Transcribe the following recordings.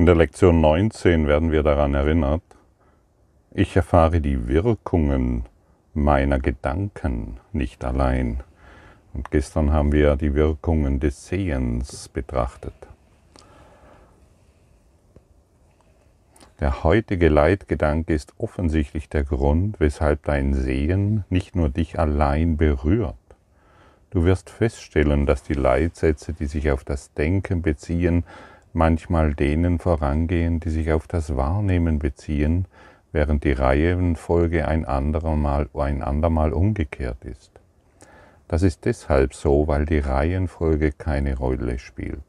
In der Lektion 19 werden wir daran erinnert, ich erfahre die Wirkungen meiner Gedanken nicht allein. Und gestern haben wir die Wirkungen des Sehens betrachtet. Der heutige Leitgedanke ist offensichtlich der Grund, weshalb dein Sehen nicht nur dich allein berührt. Du wirst feststellen, dass die Leitsätze, die sich auf das Denken beziehen, manchmal denen vorangehen, die sich auf das Wahrnehmen beziehen, während die Reihenfolge ein andermal, ein andermal umgekehrt ist. Das ist deshalb so, weil die Reihenfolge keine Rolle spielt.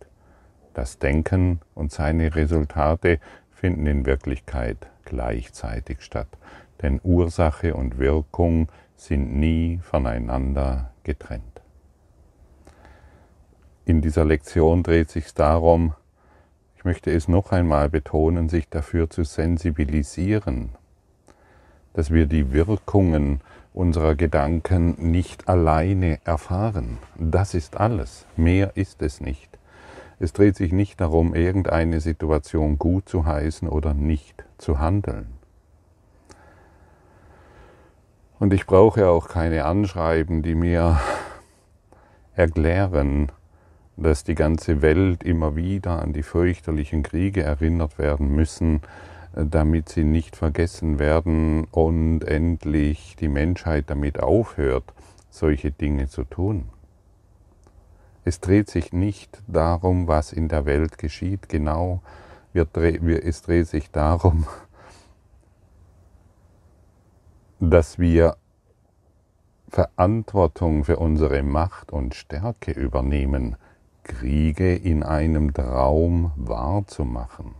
Das Denken und seine Resultate finden in Wirklichkeit gleichzeitig statt, denn Ursache und Wirkung sind nie voneinander getrennt. In dieser Lektion dreht sich darum, ich möchte es noch einmal betonen, sich dafür zu sensibilisieren, dass wir die Wirkungen unserer Gedanken nicht alleine erfahren. Das ist alles. Mehr ist es nicht. Es dreht sich nicht darum, irgendeine Situation gut zu heißen oder nicht zu handeln. Und ich brauche auch keine Anschreiben, die mir erklären, dass die ganze Welt immer wieder an die fürchterlichen Kriege erinnert werden müssen, äh, damit sie nicht vergessen werden und endlich die Menschheit damit aufhört, solche Dinge zu tun. Es dreht sich nicht darum, was in der Welt geschieht, genau, es dreht sich darum, dass wir Verantwortung für unsere Macht und Stärke übernehmen, Kriege in einem Traum wahrzumachen.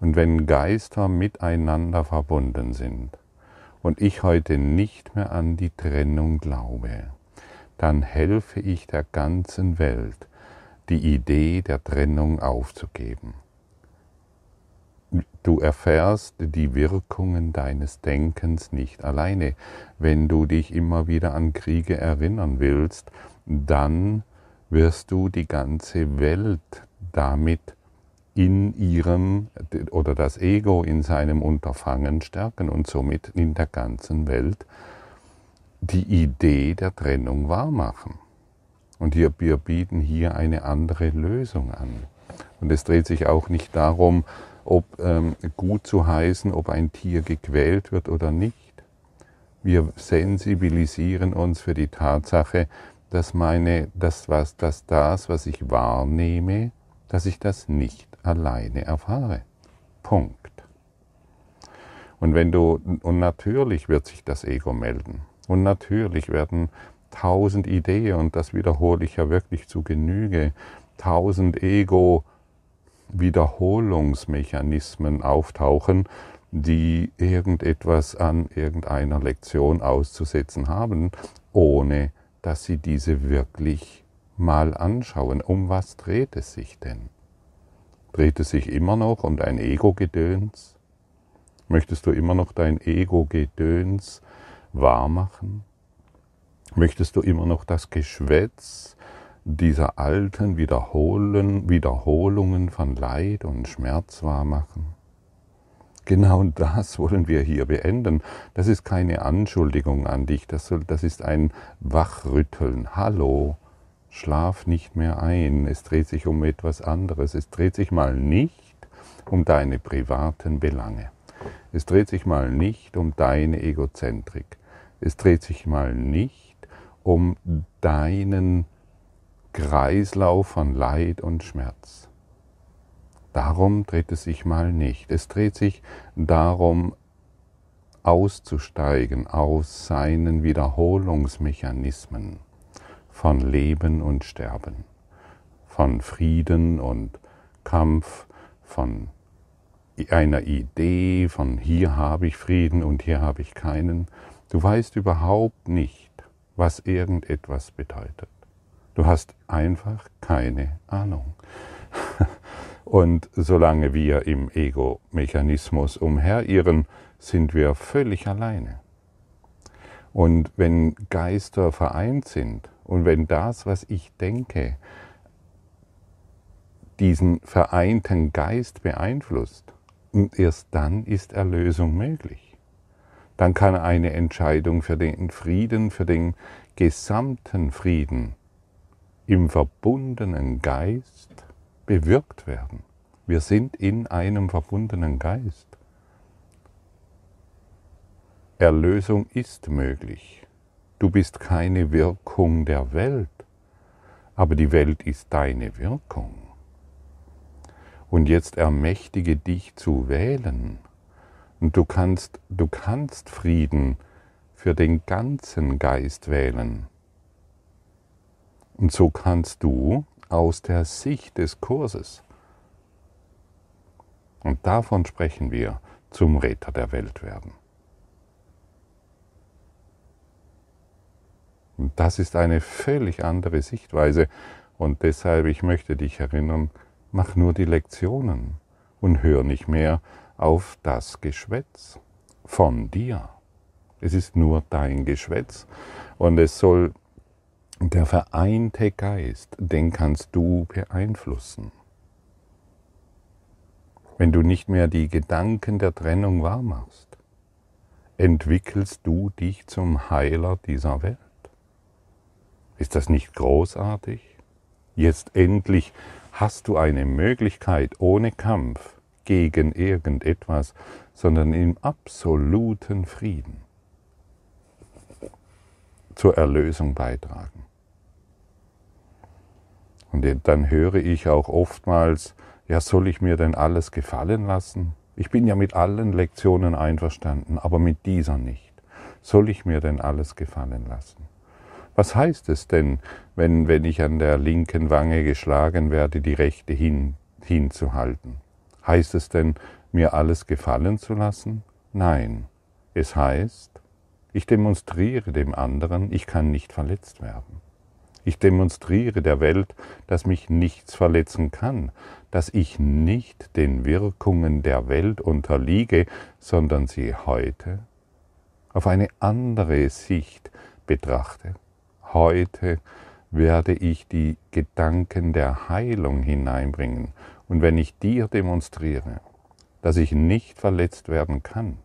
Und wenn Geister miteinander verbunden sind und ich heute nicht mehr an die Trennung glaube, dann helfe ich der ganzen Welt, die Idee der Trennung aufzugeben. Du erfährst die Wirkungen deines Denkens nicht alleine. Wenn du dich immer wieder an Kriege erinnern willst, dann wirst du die ganze Welt damit in ihrem oder das Ego in seinem Unterfangen stärken und somit in der ganzen Welt die Idee der Trennung wahrmachen. Und hier, wir bieten hier eine andere Lösung an. Und es dreht sich auch nicht darum, ob ähm, gut zu heißen, ob ein Tier gequält wird oder nicht. Wir sensibilisieren uns für die Tatsache, dass, meine, das, was, dass das, was ich wahrnehme, dass ich das nicht alleine erfahre. Punkt. Und wenn du, und natürlich wird sich das Ego melden. Und natürlich werden tausend Ideen, und das wiederhole ich ja wirklich zu Genüge, tausend Ego-Wiederholungsmechanismen auftauchen, die irgendetwas an irgendeiner Lektion auszusetzen haben, ohne dass Sie diese wirklich mal anschauen. Um was dreht es sich denn? Dreht es sich immer noch um dein Ego-Gedöns? Möchtest du immer noch dein Ego-Gedöns wahrmachen? Möchtest du immer noch das Geschwätz dieser alten Wiederholen, Wiederholungen von Leid und Schmerz wahrmachen? Genau das wollen wir hier beenden. Das ist keine Anschuldigung an dich, das, soll, das ist ein Wachrütteln. Hallo, schlaf nicht mehr ein. Es dreht sich um etwas anderes. Es dreht sich mal nicht um deine privaten Belange. Es dreht sich mal nicht um deine Egozentrik. Es dreht sich mal nicht um deinen Kreislauf von Leid und Schmerz. Darum dreht es sich mal nicht. Es dreht sich darum, auszusteigen aus seinen Wiederholungsmechanismen von Leben und Sterben, von Frieden und Kampf, von einer Idee, von hier habe ich Frieden und hier habe ich keinen. Du weißt überhaupt nicht, was irgendetwas bedeutet. Du hast einfach keine Ahnung. Und solange wir im Ego-Mechanismus umherirren, sind wir völlig alleine. Und wenn Geister vereint sind und wenn das, was ich denke, diesen vereinten Geist beeinflusst. Und erst dann ist Erlösung möglich. Dann kann eine Entscheidung für den Frieden, für den gesamten Frieden im verbundenen Geist bewirkt werden. Wir sind in einem verbundenen Geist. Erlösung ist möglich. Du bist keine Wirkung der Welt, aber die Welt ist deine Wirkung. Und jetzt ermächtige dich zu wählen. Und du kannst, du kannst Frieden für den ganzen Geist wählen. Und so kannst du aus der Sicht des Kurses, und davon sprechen wir, zum Retter der Welt werden. Und das ist eine völlig andere Sichtweise. Und deshalb, ich möchte dich erinnern, mach nur die Lektionen und hör nicht mehr auf das Geschwätz von dir. Es ist nur dein Geschwätz und es soll der vereinte Geist, den kannst du beeinflussen. Wenn du nicht mehr die Gedanken der Trennung wahrmachst, entwickelst du dich zum Heiler dieser Welt. Ist das nicht großartig? Jetzt endlich hast du eine Möglichkeit ohne Kampf gegen irgendetwas, sondern im absoluten Frieden zur Erlösung beitragen. Und dann höre ich auch oftmals, ja, soll ich mir denn alles gefallen lassen? Ich bin ja mit allen Lektionen einverstanden, aber mit dieser nicht. Soll ich mir denn alles gefallen lassen? Was heißt es denn, wenn, wenn ich an der linken Wange geschlagen werde, die rechte hin, hinzuhalten? Heißt es denn, mir alles gefallen zu lassen? Nein. Es heißt, ich demonstriere dem anderen, ich kann nicht verletzt werden. Ich demonstriere der Welt, dass mich nichts verletzen kann, dass ich nicht den Wirkungen der Welt unterliege, sondern sie heute auf eine andere Sicht betrachte heute werde ich die Gedanken der Heilung hineinbringen. Und wenn ich dir demonstriere, dass ich nicht verletzt werden kann,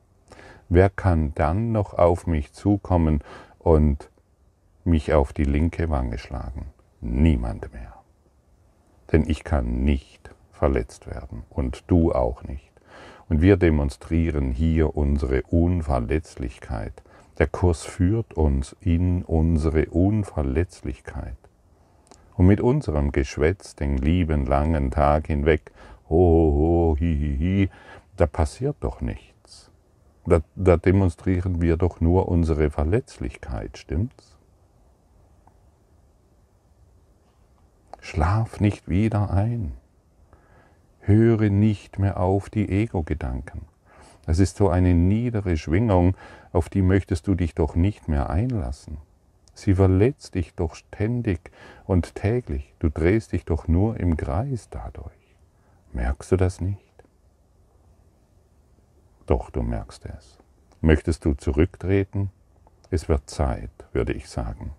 wer kann dann noch auf mich zukommen und mich auf die linke Wange schlagen? Niemand mehr. Denn ich kann nicht verletzt werden und du auch nicht. Und wir demonstrieren hier unsere Unverletzlichkeit der Kurs führt uns in unsere Unverletzlichkeit. Und mit unserem Geschwätz den lieben langen Tag hinweg, ho, ho, ho, hi, hi, hi, da passiert doch nichts. Da, da demonstrieren wir doch nur unsere Verletzlichkeit, stimmt's? Schlaf nicht wieder ein. Höre nicht mehr auf die Ego-Gedanken. Das ist so eine niedere Schwingung, auf die möchtest du dich doch nicht mehr einlassen. Sie verletzt dich doch ständig und täglich. Du drehst dich doch nur im Kreis dadurch. Merkst du das nicht? Doch, du merkst es. Möchtest du zurücktreten? Es wird Zeit, würde ich sagen.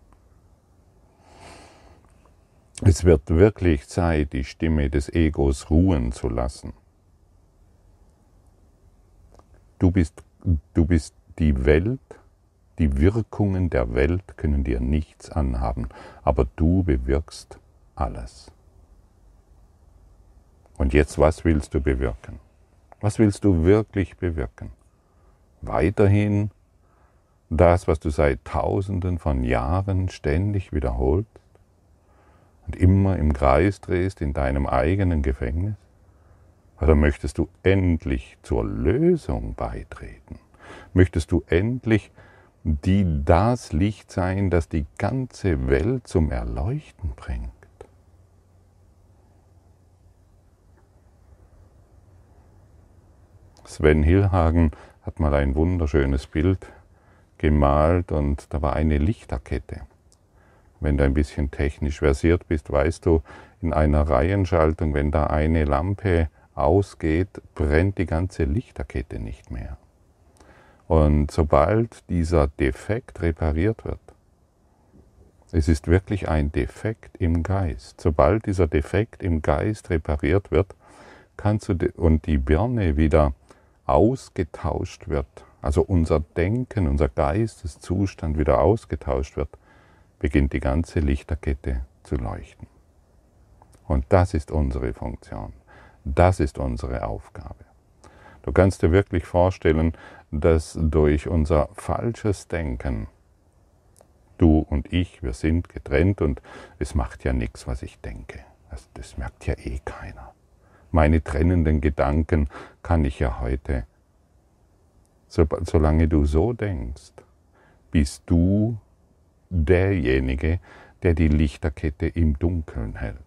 Es wird wirklich Zeit, die Stimme des Egos ruhen zu lassen. Du bist, du bist die Welt, die Wirkungen der Welt können dir nichts anhaben, aber du bewirkst alles. Und jetzt, was willst du bewirken? Was willst du wirklich bewirken? Weiterhin das, was du seit Tausenden von Jahren ständig wiederholst und immer im Kreis drehst in deinem eigenen Gefängnis? Oder möchtest du endlich zur Lösung beitreten? Möchtest du endlich die das Licht sein, das die ganze Welt zum Erleuchten bringt? Sven Hillhagen hat mal ein wunderschönes Bild gemalt und da war eine Lichterkette. Wenn du ein bisschen technisch versiert bist, weißt du, in einer Reihenschaltung, wenn da eine Lampe ausgeht, brennt die ganze Lichterkette nicht mehr. Und sobald dieser Defekt repariert wird, Es ist wirklich ein Defekt im Geist. Sobald dieser Defekt im Geist repariert wird, kannst du und die Birne wieder ausgetauscht wird, also unser Denken, unser Geisteszustand wieder ausgetauscht wird, beginnt die ganze Lichterkette zu leuchten. Und das ist unsere Funktion. Das ist unsere Aufgabe. Du kannst dir wirklich vorstellen, dass durch unser falsches Denken, du und ich, wir sind getrennt und es macht ja nichts, was ich denke. Das, das merkt ja eh keiner. Meine trennenden Gedanken kann ich ja heute, so, solange du so denkst, bist du derjenige, der die Lichterkette im Dunkeln hält.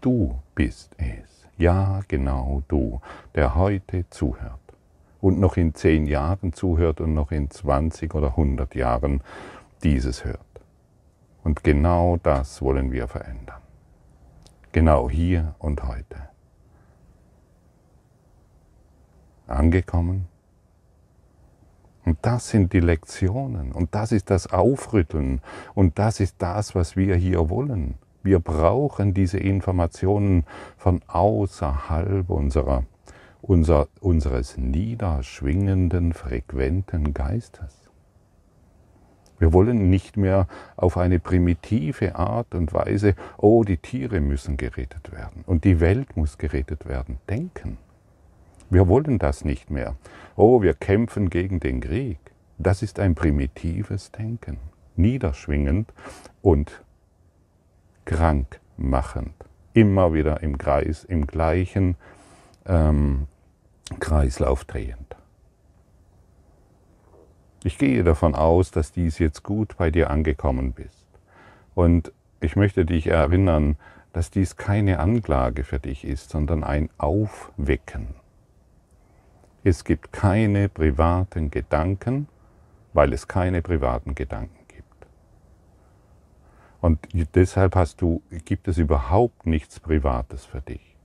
Du bist es. Ja, genau du, der heute zuhört und noch in zehn Jahren zuhört und noch in 20 oder 100 Jahren dieses hört. Und genau das wollen wir verändern. Genau hier und heute. Angekommen? Und das sind die Lektionen und das ist das Aufrütteln und das ist das, was wir hier wollen. Wir brauchen diese Informationen von außerhalb unserer, unser, unseres niederschwingenden, frequenten Geistes. Wir wollen nicht mehr auf eine primitive Art und Weise, oh, die Tiere müssen gerettet werden und die Welt muss gerettet werden, denken. Wir wollen das nicht mehr. Oh, wir kämpfen gegen den Krieg. Das ist ein primitives Denken, niederschwingend und krankmachend. Immer wieder im Kreis, im gleichen ähm, Kreislauf drehend. Ich gehe davon aus, dass dies jetzt gut bei dir angekommen bist. Und ich möchte dich erinnern, dass dies keine Anklage für dich ist, sondern ein Aufwecken. Es gibt keine privaten Gedanken, weil es keine privaten Gedanken gibt. Und deshalb hast du, gibt es überhaupt nichts Privates für dich.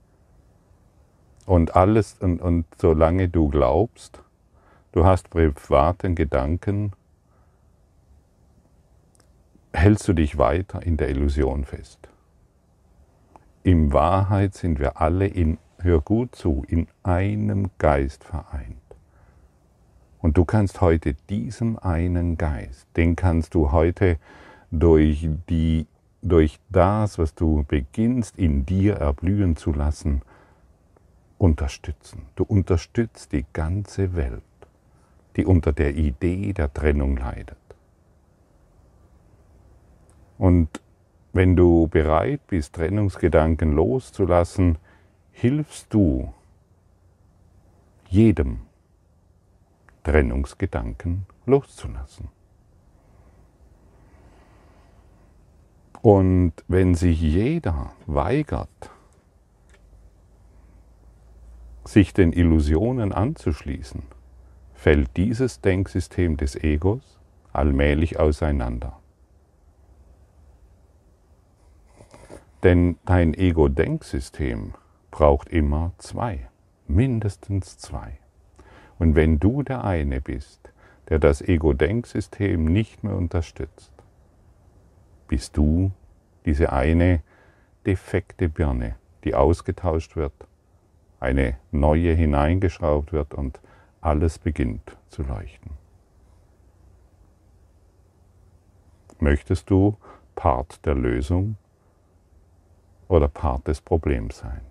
Und alles, und, und solange du glaubst, du hast privaten Gedanken, hältst du dich weiter in der Illusion fest. In Wahrheit sind wir alle in, hör gut zu, in einem Geist vereint. Und du kannst heute diesem einen Geist, den kannst du heute durch, die, durch das, was du beginnst in dir erblühen zu lassen, unterstützen. Du unterstützt die ganze Welt die unter der Idee der Trennung leidet. Und wenn du bereit bist, Trennungsgedanken loszulassen, hilfst du jedem Trennungsgedanken loszulassen. Und wenn sich jeder weigert, sich den Illusionen anzuschließen, fällt dieses Denksystem des Egos allmählich auseinander. Denn dein Ego-Denksystem braucht immer zwei, mindestens zwei. Und wenn du der eine bist, der das Ego-Denksystem nicht mehr unterstützt, bist du diese eine defekte Birne, die ausgetauscht wird, eine neue hineingeschraubt wird und alles beginnt zu leuchten. Möchtest du Part der Lösung oder Part des Problems sein?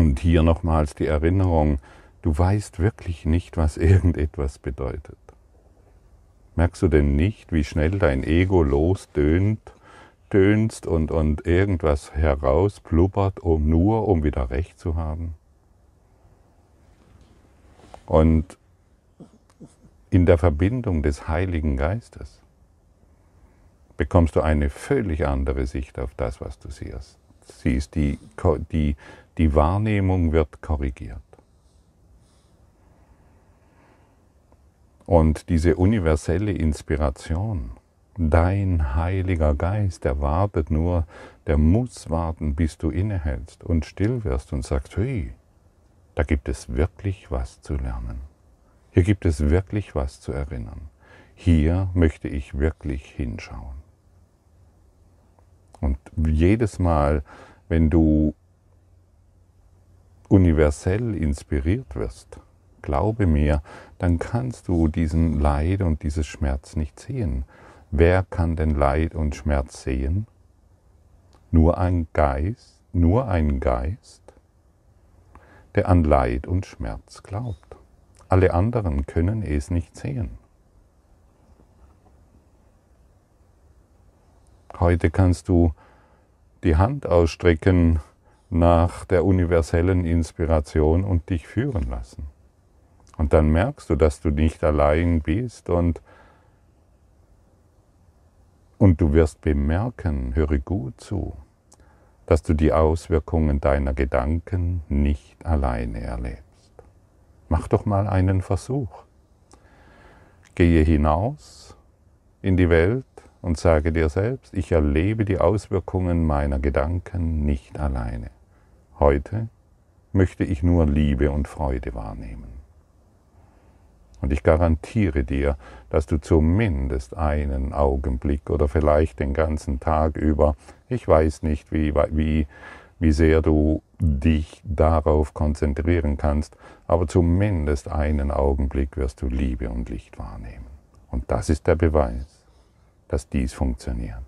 Und hier nochmals die Erinnerung, du weißt wirklich nicht, was irgendetwas bedeutet. Merkst du denn nicht, wie schnell dein Ego losdöhnt tönst und, und irgendwas herauspluppert, um nur um wieder recht zu haben. Und in der Verbindung des Heiligen Geistes bekommst du eine völlig andere Sicht auf das, was du siehst. Siehst die, die, die Wahrnehmung wird korrigiert. Und diese universelle Inspiration, Dein Heiliger Geist, der wartet nur, der muss warten, bis du innehältst und still wirst und sagst, hey, da gibt es wirklich was zu lernen. Hier gibt es wirklich was zu erinnern. Hier möchte ich wirklich hinschauen. Und jedes Mal, wenn du universell inspiriert wirst, glaube mir, dann kannst du diesen Leid und dieses Schmerz nicht sehen. Wer kann denn Leid und Schmerz sehen? Nur ein Geist, nur ein Geist, der an Leid und Schmerz glaubt. Alle anderen können es nicht sehen. Heute kannst du die Hand ausstrecken nach der universellen Inspiration und dich führen lassen. Und dann merkst du, dass du nicht allein bist und, und du wirst bemerken, höre gut zu, dass du die Auswirkungen deiner Gedanken nicht alleine erlebst. Mach doch mal einen Versuch. Gehe hinaus in die Welt und sage dir selbst, ich erlebe die Auswirkungen meiner Gedanken nicht alleine. Heute möchte ich nur Liebe und Freude wahrnehmen. Und ich garantiere dir, dass du zumindest einen Augenblick oder vielleicht den ganzen Tag über, ich weiß nicht, wie, wie, wie sehr du dich darauf konzentrieren kannst, aber zumindest einen Augenblick wirst du Liebe und Licht wahrnehmen. Und das ist der Beweis dass dies funktioniert.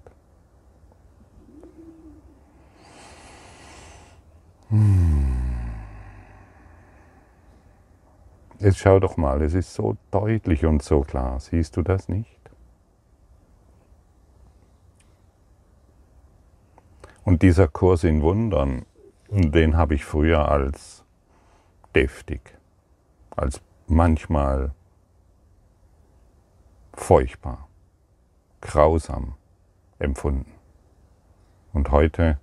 Hm. Jetzt schau doch mal, es ist so deutlich und so klar. Siehst du das nicht? Und dieser Kurs in Wundern, den habe ich früher als deftig, als manchmal furchtbar grausam empfunden. Und heute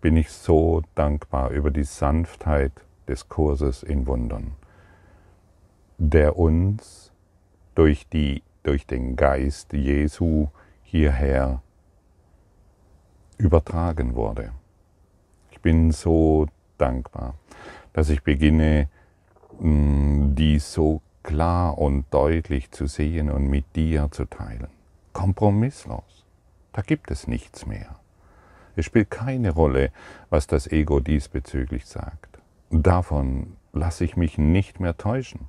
bin ich so dankbar über die Sanftheit des Kurses in Wundern, der uns durch, die, durch den Geist Jesu hierher übertragen wurde. Ich bin so dankbar, dass ich beginne, mm, dies so klar und deutlich zu sehen und mit dir zu teilen kompromisslos. Da gibt es nichts mehr. Es spielt keine Rolle, was das Ego diesbezüglich sagt. Davon lasse ich mich nicht mehr täuschen.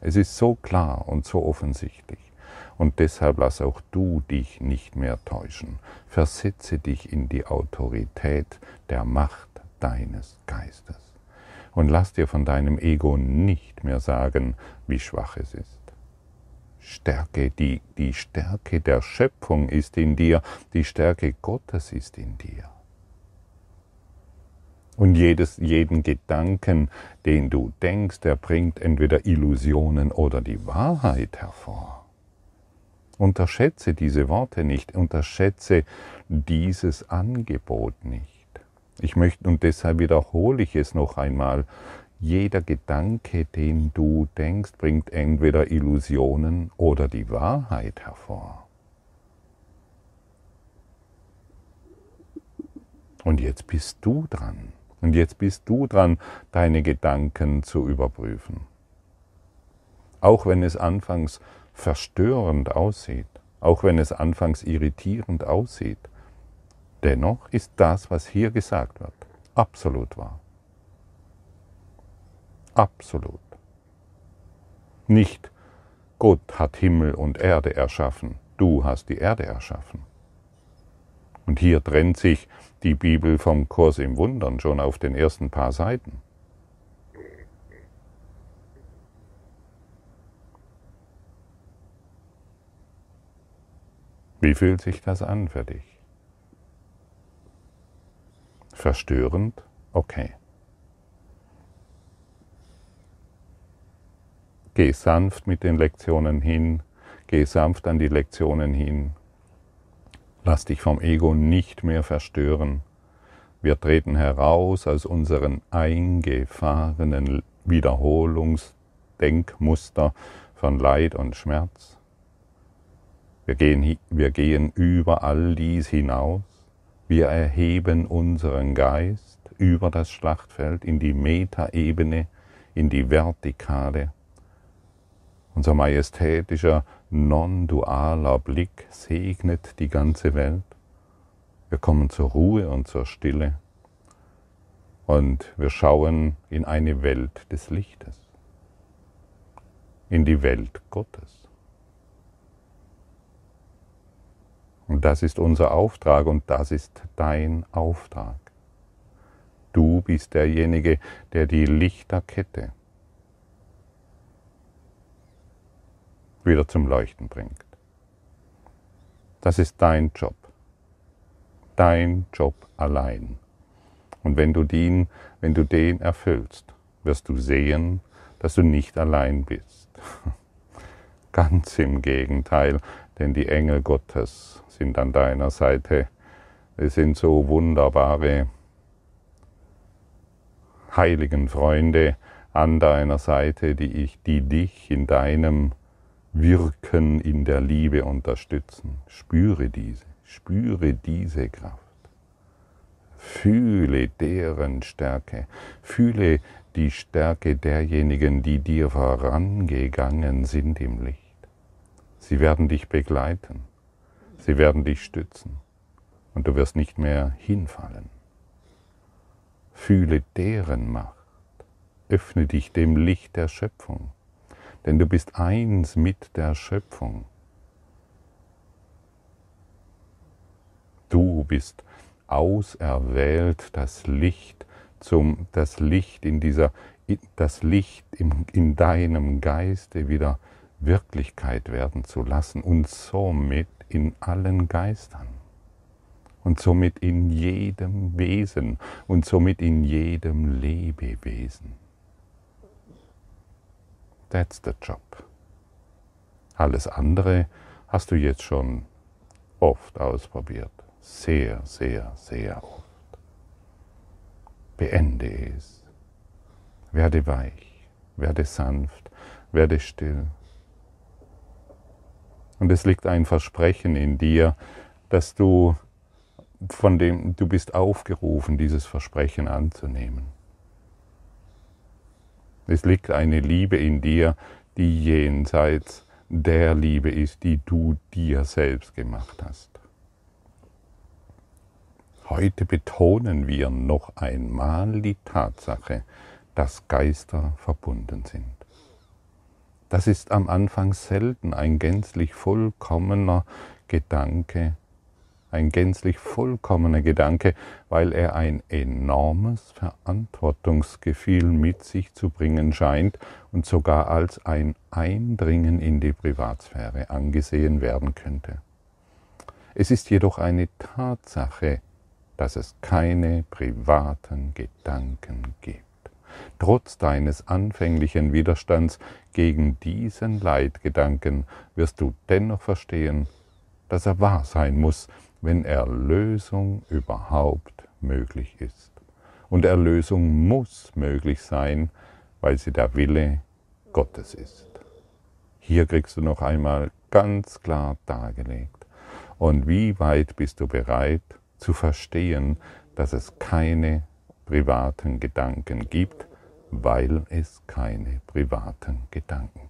Es ist so klar und so offensichtlich. Und deshalb lass auch du dich nicht mehr täuschen. Versetze dich in die Autorität der Macht deines Geistes. Und lass dir von deinem Ego nicht mehr sagen, wie schwach es ist. Stärke, die, die Stärke der Schöpfung ist in dir, die Stärke Gottes ist in dir. Und jedes, jeden Gedanken, den du denkst, der bringt entweder Illusionen oder die Wahrheit hervor. Unterschätze diese Worte nicht, unterschätze dieses Angebot nicht. Ich möchte, und deshalb wiederhole ich es noch einmal, jeder Gedanke, den du denkst, bringt entweder Illusionen oder die Wahrheit hervor. Und jetzt bist du dran. Und jetzt bist du dran, deine Gedanken zu überprüfen. Auch wenn es anfangs verstörend aussieht, auch wenn es anfangs irritierend aussieht, dennoch ist das, was hier gesagt wird, absolut wahr. Absolut. Nicht Gott hat Himmel und Erde erschaffen, du hast die Erde erschaffen. Und hier trennt sich die Bibel vom Kurs im Wundern schon auf den ersten paar Seiten. Wie fühlt sich das an für dich? Verstörend? Okay. Geh sanft mit den Lektionen hin, geh sanft an die Lektionen hin. Lass dich vom Ego nicht mehr verstören. Wir treten heraus aus unseren eingefahrenen Wiederholungsdenkmuster von Leid und Schmerz. Wir gehen, wir gehen über all dies hinaus. Wir erheben unseren Geist über das Schlachtfeld in die Metaebene, in die Vertikale Unser majestätischer, non-dualer Blick segnet die ganze Welt. Wir kommen zur Ruhe und zur Stille und wir schauen in eine Welt des Lichtes, in die Welt Gottes. Und das ist unser Auftrag und das ist dein Auftrag. Du bist derjenige, der die Lichterkette wieder zum Leuchten bringt. Das ist dein Job. Dein Job allein. Und wenn du den, wenn du den erfüllst, wirst du sehen, dass du nicht allein bist. Ganz im Gegenteil, denn die Engel Gottes sind an deiner Seite. Es sind so wunderbare heiligen Freunde an deiner Seite, die, ich, die dich in deinem Wirken in der Liebe unterstützen. Spüre diese, spüre diese Kraft. Fühle deren Stärke, fühle die Stärke derjenigen, die dir vorangegangen sind im Licht. Sie werden dich begleiten, sie werden dich stützen und du wirst nicht mehr hinfallen. Fühle deren Macht, öffne dich dem Licht der Schöpfung denn du bist eins mit der Schöpfung. Du bist auserwählt, das Licht zum das Licht in dieser das Licht in, in deinem Geiste wieder Wirklichkeit werden zu lassen und somit in allen Geistern und somit in jedem Wesen und somit in jedem Lebewesen. That's the job. Alles andere hast du jetzt schon oft ausprobiert. Sehr, sehr, sehr oft. Beende es. Werde weich, werde sanft, werde still. Und es liegt ein Versprechen in dir, dass du von dem du bist aufgerufen, dieses Versprechen anzunehmen. Es liegt eine Liebe in dir, die jenseits der Liebe ist, die du dir selbst gemacht hast. Heute betonen wir noch einmal die Tatsache, dass Geister verbunden sind. Das ist am Anfang selten ein gänzlich vollkommener Gedanke, ein gänzlich vollkommener Gedanke, weil er ein enormes Verantwortungsgefühl mit sich zu bringen scheint und sogar als ein Eindringen in die Privatsphäre angesehen werden könnte. Es ist jedoch eine Tatsache, dass es keine privaten Gedanken gibt. Trotz deines anfänglichen Widerstands gegen diesen Leitgedanken wirst du dennoch verstehen, dass er wahr sein muss, wenn Erlösung überhaupt möglich ist. Und Erlösung muss möglich sein, weil sie der Wille Gottes ist. Hier kriegst du noch einmal ganz klar dargelegt. Und wie weit bist du bereit zu verstehen, dass es keine privaten Gedanken gibt, weil es keine privaten Gedanken